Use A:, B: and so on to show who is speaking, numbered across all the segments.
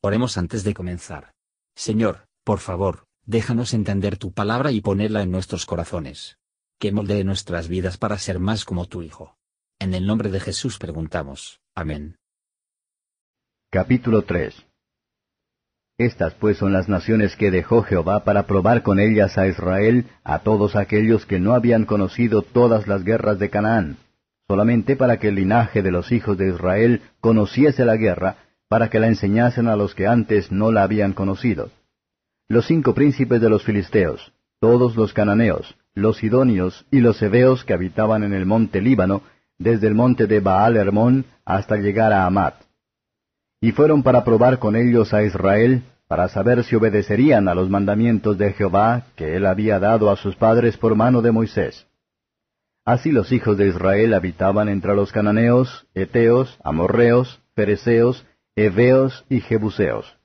A: Oremos antes de comenzar. Señor, por favor, déjanos entender tu palabra y ponerla en nuestros corazones. Que moldee nuestras vidas para ser más como tu Hijo. En el nombre de Jesús preguntamos. Amén.
B: Capítulo 3 Estas pues son las naciones que dejó Jehová para probar con ellas a Israel, a todos aquellos que no habían conocido todas las guerras de Canaán, solamente para que el linaje de los hijos de Israel conociese la guerra, para que la enseñasen a los que antes no la habían conocido. Los cinco príncipes de los filisteos, todos los cananeos, los sidonios y los heveos que habitaban en el monte Líbano, desde el monte de Baal Hermón hasta llegar a Amat. Y fueron para probar con ellos a Israel, para saber si obedecerían a los mandamientos de Jehová que él había dado a sus padres por mano de Moisés. Así los hijos de Israel habitaban entre los cananeos, eteos, amorreos, fereceos, heveos y jebuseos.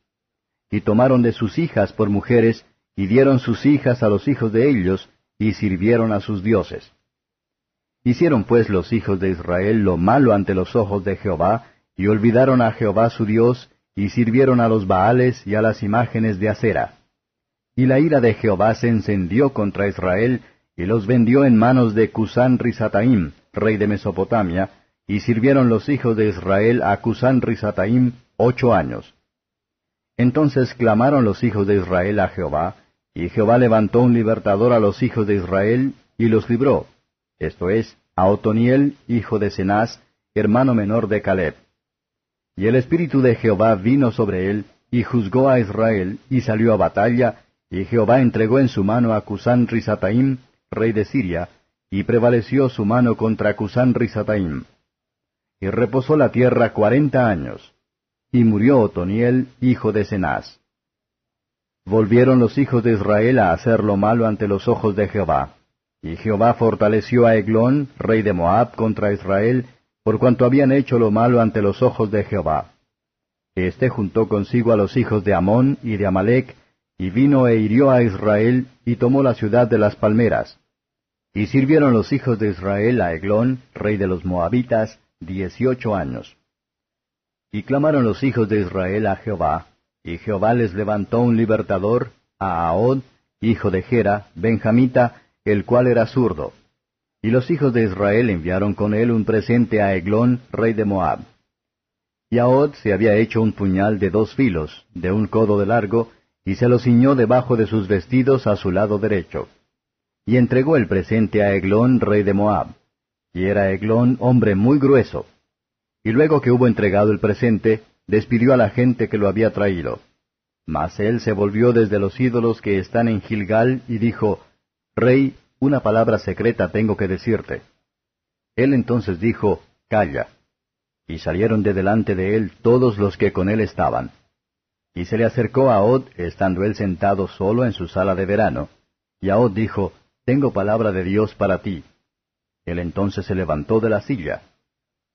B: Y tomaron de sus hijas por mujeres, y dieron sus hijas a los hijos de ellos, y sirvieron a sus dioses. Hicieron pues los hijos de Israel lo malo ante los ojos de Jehová, y olvidaron a Jehová su Dios, y sirvieron a los Baales y a las imágenes de acera. Y la ira de Jehová se encendió contra Israel, y los vendió en manos de Cusán Risataim, rey de Mesopotamia, y sirvieron los hijos de Israel a Cusán Risataim ocho años. Entonces clamaron los hijos de Israel a Jehová, y Jehová levantó un libertador a los hijos de Israel, y los libró, esto es, a Otoniel, hijo de Cenaz, hermano menor de Caleb. Y el Espíritu de Jehová vino sobre él, y juzgó a Israel, y salió a batalla, y Jehová entregó en su mano a Cusán Risataim, rey de Siria, y prevaleció su mano contra Cusán Risataim. Y reposó la tierra cuarenta años. Y murió Otoniel, hijo de Cenaz. Volvieron los hijos de Israel a hacer lo malo ante los ojos de Jehová. Y Jehová fortaleció a Eglón, rey de Moab, contra Israel, por cuanto habían hecho lo malo ante los ojos de Jehová. Este juntó consigo a los hijos de Amón y de Amalek, y vino e hirió a Israel, y tomó la ciudad de las palmeras. Y sirvieron los hijos de Israel a Eglón, rey de los Moabitas, dieciocho años. Y clamaron los hijos de Israel a Jehová, y Jehová les levantó un libertador, a Ahod, hijo de Gera, benjamita, el cual era zurdo. Y los hijos de Israel enviaron con él un presente a Eglón, rey de Moab. Y Ahod se había hecho un puñal de dos filos, de un codo de largo, y se lo ciñó debajo de sus vestidos a su lado derecho. Y entregó el presente a Eglón, rey de Moab. Y era Eglón hombre muy grueso, y luego que hubo entregado el presente, despidió a la gente que lo había traído. Mas él se volvió desde los ídolos que están en Gilgal y dijo, Rey, una palabra secreta tengo que decirte. Él entonces dijo, Calla. Y salieron de delante de él todos los que con él estaban. Y se le acercó a Od, estando él sentado solo en su sala de verano. Y Od dijo, Tengo palabra de Dios para ti. Él entonces se levantó de la silla.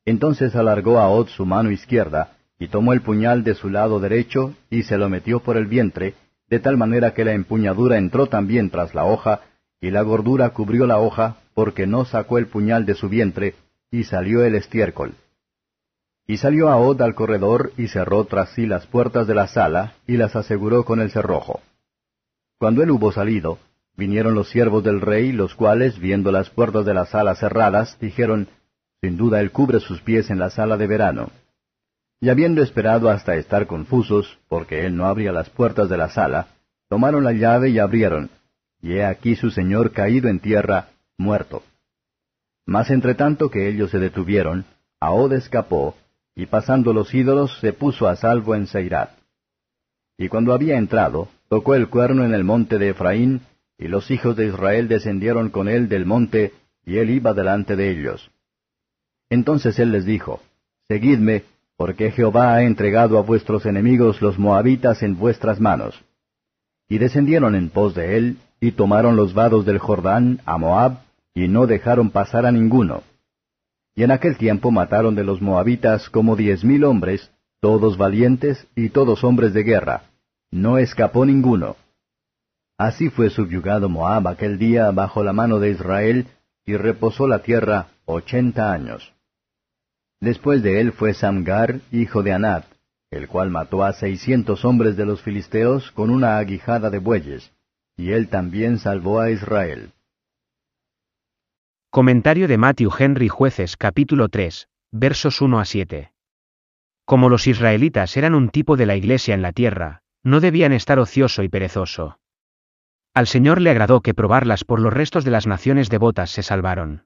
B: Entonces alargó a Od su mano izquierda, y tomó el puñal de su lado derecho, y se lo metió por el vientre, de tal manera que la empuñadura entró también tras la hoja, y la gordura cubrió la hoja, porque no sacó el puñal de su vientre, y salió el estiércol. Y salió a Od al corredor, y cerró tras sí las puertas de la sala, y las aseguró con el cerrojo. Cuando él hubo salido, vinieron los siervos del rey, los cuales, viendo las puertas de la sala cerradas, dijeron, sin duda él cubre sus pies en la sala de verano. Y habiendo esperado hasta estar confusos, porque él no abría las puertas de la sala, tomaron la llave y abrieron, y he aquí su señor caído en tierra, muerto. Mas entre tanto que ellos se detuvieron, Ahod escapó, y pasando los ídolos se puso a salvo en Seirat. Y cuando había entrado, tocó el cuerno en el monte de Efraín, y los hijos de Israel descendieron con él del monte, y él iba delante de ellos. Entonces él les dijo, Seguidme, porque Jehová ha entregado a vuestros enemigos los moabitas en vuestras manos. Y descendieron en pos de él, y tomaron los vados del Jordán a Moab, y no dejaron pasar a ninguno. Y en aquel tiempo mataron de los moabitas como diez mil hombres, todos valientes y todos hombres de guerra. No escapó ninguno. Así fue subyugado Moab aquel día bajo la mano de Israel, y reposó la tierra ochenta años. Después de él fue Samgar, hijo de Anat, el cual mató a seiscientos hombres de los filisteos con una aguijada de bueyes, y él también salvó a Israel.
C: Comentario de Matthew Henry Jueces capítulo 3, versos 1 a 7. Como los israelitas eran un tipo de la iglesia en la tierra, no debían estar ocioso y perezoso. Al Señor le agradó que probarlas por los restos de las naciones devotas se salvaron.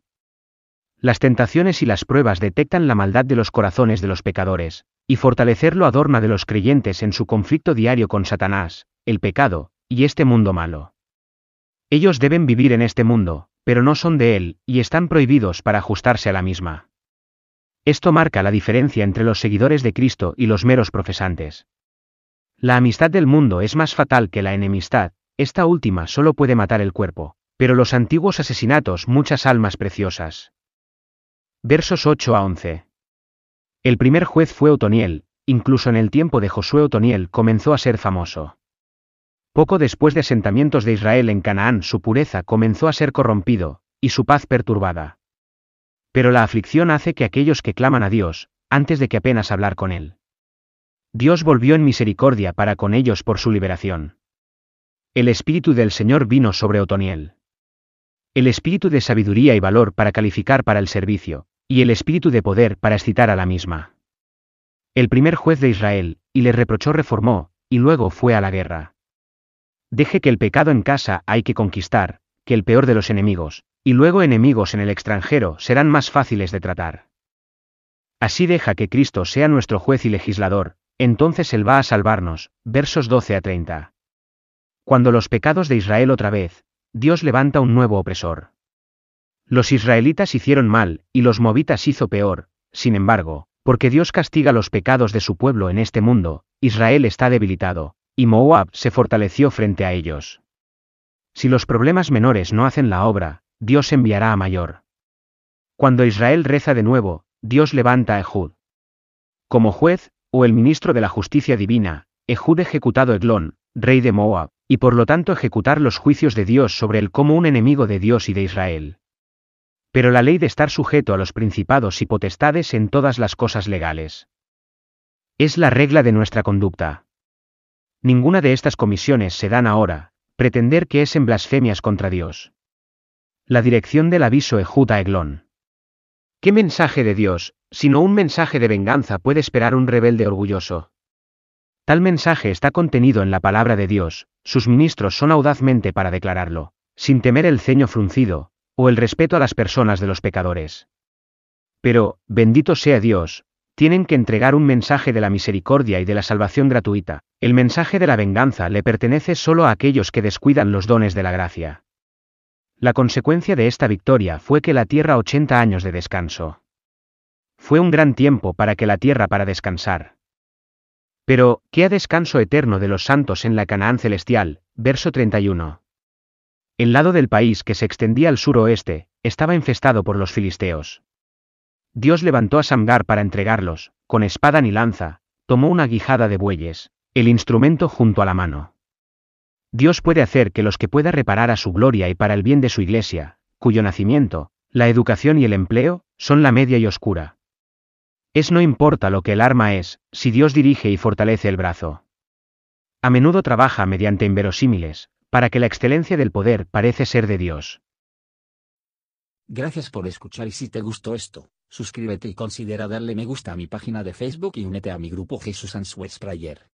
C: Las tentaciones y las pruebas detectan la maldad de los corazones de los pecadores, y fortalecerlo adorna de los creyentes en su conflicto diario con Satanás, el pecado, y este mundo malo. Ellos deben vivir en este mundo, pero no son de él, y están prohibidos para ajustarse a la misma. Esto marca la diferencia entre los seguidores de Cristo y los meros profesantes. La amistad del mundo es más fatal que la enemistad, esta última solo puede matar el cuerpo, pero los antiguos asesinatos muchas almas preciosas. Versos 8 a 11. El primer juez fue Otoniel, incluso en el tiempo de Josué Otoniel comenzó a ser famoso. Poco después de asentamientos de Israel en Canaán su pureza comenzó a ser corrompido, y su paz perturbada. Pero la aflicción hace que aquellos que claman a Dios, antes de que apenas hablar con Él. Dios volvió en misericordia para con ellos por su liberación. El Espíritu del Señor vino sobre Otoniel. El Espíritu de sabiduría y valor para calificar para el servicio, y el espíritu de poder para excitar a la misma. El primer juez de Israel, y le reprochó reformó, y luego fue a la guerra. Deje que el pecado en casa hay que conquistar, que el peor de los enemigos, y luego enemigos en el extranjero serán más fáciles de tratar. Así deja que Cristo sea nuestro juez y legislador, entonces Él va a salvarnos. Versos 12 a 30. Cuando los pecados de Israel otra vez, Dios levanta un nuevo opresor. Los israelitas hicieron mal, y los movitas hizo peor, sin embargo, porque Dios castiga los pecados de su pueblo en este mundo, Israel está debilitado, y Moab se fortaleció frente a ellos. Si los problemas menores no hacen la obra, Dios enviará a mayor. Cuando Israel reza de nuevo, Dios levanta a Ehud. Como juez, o el ministro de la justicia divina, Ehud ejecutado Eglón, rey de Moab, y por lo tanto ejecutar los juicios de Dios sobre él como un enemigo de Dios y de Israel pero la ley de estar sujeto a los principados y potestades en todas las cosas legales. Es la regla de nuestra conducta. Ninguna de estas comisiones se dan ahora, pretender que es en blasfemias contra Dios. La dirección del aviso Ejuda Eglón. ¿Qué mensaje de Dios, sino un mensaje de venganza puede esperar un rebelde orgulloso? Tal mensaje está contenido en la palabra de Dios, sus ministros son audazmente para declararlo, sin temer el ceño fruncido, o el respeto a las personas de los pecadores. Pero, bendito sea Dios, tienen que entregar un mensaje de la misericordia y de la salvación gratuita, el mensaje de la venganza le pertenece solo a aquellos que descuidan los dones de la gracia. La consecuencia de esta victoria fue que la tierra 80 años de descanso. Fue un gran tiempo para que la tierra para descansar. Pero, ¿qué ha descanso eterno de los santos en la Canaán celestial? Verso 31. El lado del país que se extendía al suroeste, estaba infestado por los filisteos. Dios levantó a Samgar para entregarlos, con espada ni lanza, tomó una guijada de bueyes, el instrumento junto a la mano. Dios puede hacer que los que pueda reparar a su gloria y para el bien de su iglesia, cuyo nacimiento, la educación y el empleo, son la media y oscura. Es no importa lo que el arma es, si Dios dirige y fortalece el brazo. A menudo trabaja mediante inverosímiles, para que la excelencia del poder parece ser de Dios.
A: Gracias por escuchar y si te gustó esto, suscríbete y considera darle me gusta a mi página de Facebook y únete a mi grupo Jesús Answers Prayer.